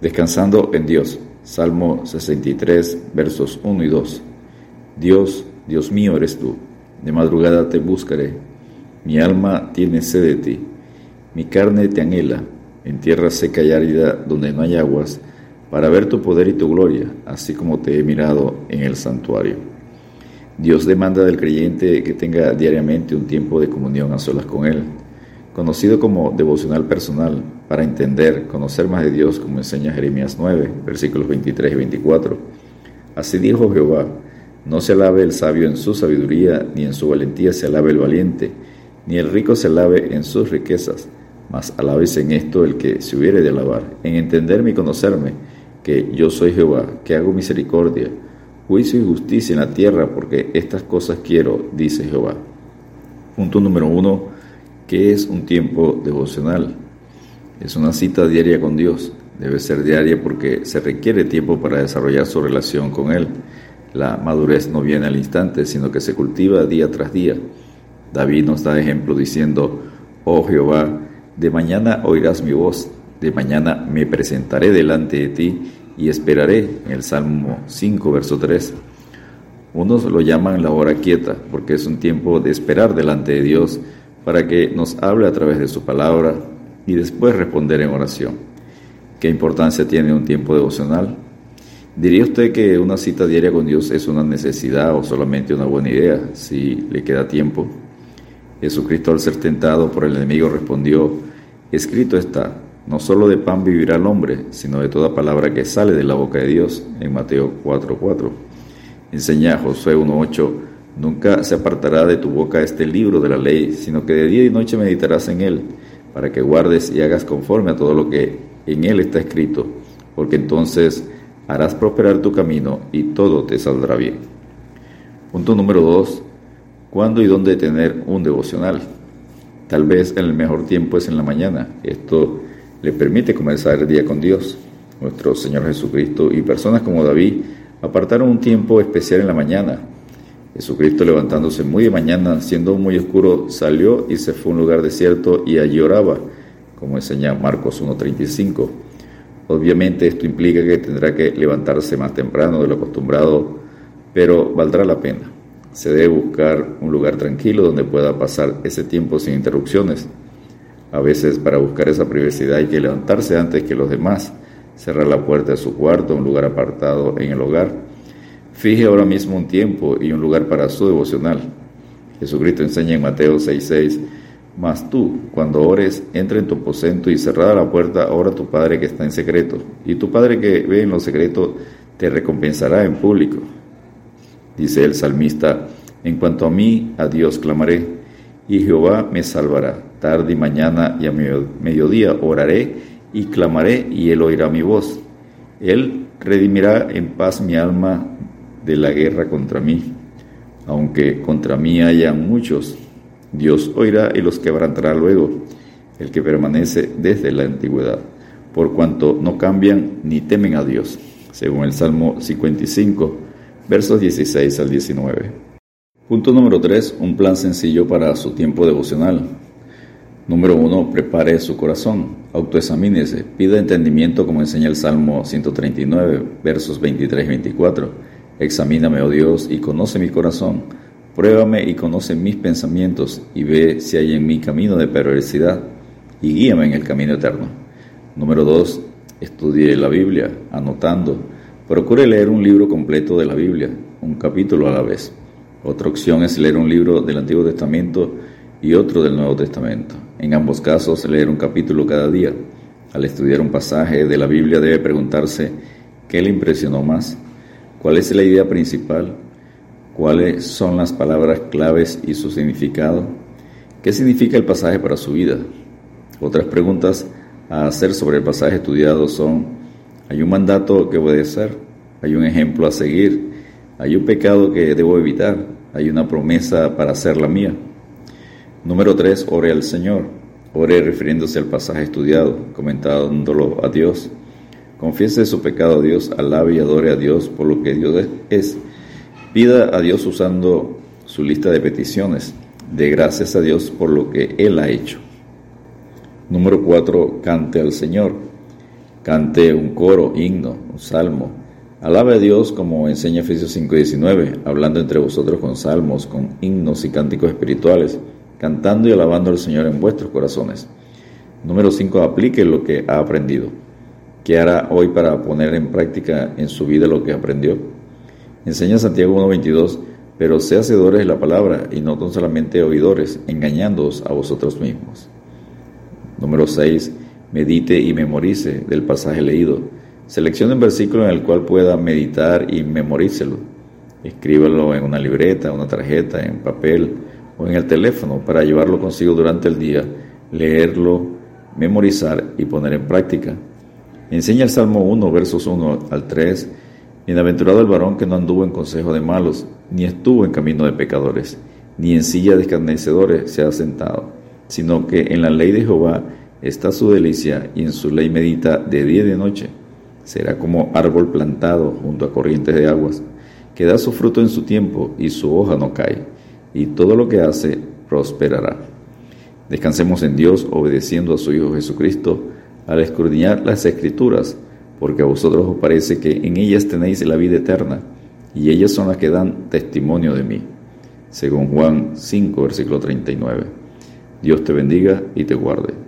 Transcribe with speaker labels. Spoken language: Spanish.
Speaker 1: Descansando en Dios. Salmo 63, versos 1 y 2. Dios, Dios mío eres tú. De madrugada te buscaré. Mi alma tiene sed de ti. Mi carne te anhela, en tierra seca y árida donde no hay aguas, para ver tu poder y tu gloria, así como te he mirado en el santuario. Dios demanda del creyente que tenga diariamente un tiempo de comunión a solas con Él conocido como devocional personal, para entender, conocer más de Dios, como enseña Jeremías 9, versículos 23 y 24. Así dijo Jehová, no se alabe el sabio en su sabiduría, ni en su valentía se alabe el valiente, ni el rico se alabe en sus riquezas, mas alabes en esto el que se hubiere de alabar, en entenderme y conocerme, que yo soy Jehová, que hago misericordia, juicio y justicia en la tierra, porque estas cosas quiero, dice Jehová. Punto número uno, ¿Qué es un tiempo devocional? Es una cita diaria con Dios. Debe ser diaria porque se requiere tiempo para desarrollar su relación con Él. La madurez no viene al instante, sino que se cultiva día tras día. David nos da ejemplo diciendo, oh Jehová, de mañana oirás mi voz, de mañana me presentaré delante de ti y esperaré, en el Salmo 5, verso 3. Unos lo llaman la hora quieta, porque es un tiempo de esperar delante de Dios para que nos hable a través de su palabra y después responder en oración. ¿Qué importancia tiene un tiempo devocional? ¿Diría usted que una cita diaria con Dios es una necesidad o solamente una buena idea si le queda tiempo? Jesucristo al ser tentado por el enemigo respondió, escrito está, no solo de pan vivirá el hombre, sino de toda palabra que sale de la boca de Dios, en Mateo 4:4. Enseña Josué 1:8, Nunca se apartará de tu boca este libro de la ley, sino que de día y noche meditarás en él, para que guardes y hagas conforme a todo lo que en él está escrito, porque entonces harás prosperar tu camino y todo te saldrá bien. Punto número dos, ¿cuándo y dónde tener un devocional? Tal vez el mejor tiempo es en la mañana. Esto le permite comenzar el día con Dios. Nuestro Señor Jesucristo y personas como David apartaron un tiempo especial en la mañana Jesucristo levantándose muy de mañana, siendo muy oscuro, salió y se fue a un lugar desierto y allí oraba, como enseña Marcos 1.35. Obviamente esto implica que tendrá que levantarse más temprano de lo acostumbrado, pero valdrá la pena. Se debe buscar un lugar tranquilo donde pueda pasar ese tiempo sin interrupciones. A veces para buscar esa privacidad hay que levantarse antes que los demás, cerrar la puerta de su cuarto, un lugar apartado en el hogar Fije ahora mismo un tiempo y un lugar para su devocional. Jesucristo enseña en Mateo 6:6, mas tú, cuando ores, entra en tu aposento y cerrada la puerta, ora a tu Padre que está en secreto, y tu Padre que ve en lo secreto te recompensará en público. Dice el salmista, en cuanto a mí, a Dios clamaré, y Jehová me salvará. Tarde y mañana y a mediodía oraré y clamaré, y él oirá mi voz. Él redimirá en paz mi alma de la guerra contra mí. Aunque contra mí haya muchos, Dios oirá y los quebrantará luego, el que permanece desde la antigüedad, por cuanto no cambian ni temen a Dios, según el Salmo 55, versos 16 al 19. Punto número 3. Un plan sencillo para su tiempo devocional. Número 1. Prepare su corazón. Autoexamínese. Pida entendimiento como enseña el Salmo 139, versos 23 y 24 Examíname, oh Dios, y conoce mi corazón. Pruébame y conoce mis pensamientos, y ve si hay en mí camino de perversidad, y guíame en el camino eterno. Número 2. Estudie la Biblia, anotando. Procure leer un libro completo de la Biblia, un capítulo a la vez. Otra opción es leer un libro del Antiguo Testamento y otro del Nuevo Testamento. En ambos casos, leer un capítulo cada día. Al estudiar un pasaje de la Biblia debe preguntarse, ¿qué le impresionó más? ¿Cuál es la idea principal? ¿Cuáles son las palabras claves y su significado? ¿Qué significa el pasaje para su vida? Otras preguntas a hacer sobre el pasaje estudiado son, ¿hay un mandato que obedecer? ¿Hay un ejemplo a seguir? ¿Hay un pecado que debo evitar? ¿Hay una promesa para hacer la mía? Número 3. Ore al Señor. Ore refiriéndose al pasaje estudiado, comentándolo a Dios. Confiese su pecado a Dios, alabe y adore a Dios por lo que Dios es. Pida a Dios usando su lista de peticiones. De gracias a Dios por lo que Él ha hecho. Número 4. Cante al Señor. cante un coro, himno, un salmo. Alabe a Dios como enseña Efesios 5:19, hablando entre vosotros con salmos, con himnos y cánticos espirituales, cantando y alabando al Señor en vuestros corazones. Número 5. Aplique lo que ha aprendido. ¿Qué hará hoy para poner en práctica en su vida lo que aprendió? Enseña Santiago 1:22, pero sé hacedores de la palabra y no solamente oidores, engañándoos a vosotros mismos. Número 6 medite y memorice del pasaje leído. Seleccione un versículo en el cual pueda meditar y memorícelo. Escríbalo en una libreta, una tarjeta, en papel o en el teléfono para llevarlo consigo durante el día, leerlo, memorizar y poner en práctica. Enseña el Salmo 1, versos 1 al 3. Bienaventurado el varón que no anduvo en consejo de malos, ni estuvo en camino de pecadores, ni en silla de escarnecedores se ha sentado, sino que en la ley de Jehová está su delicia y en su ley medita de día y de noche. Será como árbol plantado junto a corrientes de aguas, que da su fruto en su tiempo y su hoja no cae, y todo lo que hace prosperará. Descansemos en Dios obedeciendo a su Hijo Jesucristo al escudriñar las Escrituras, porque a vosotros os parece que en ellas tenéis la vida eterna, y ellas son las que dan testimonio de mí. Según Juan 5, versículo 39. Dios te bendiga y te guarde.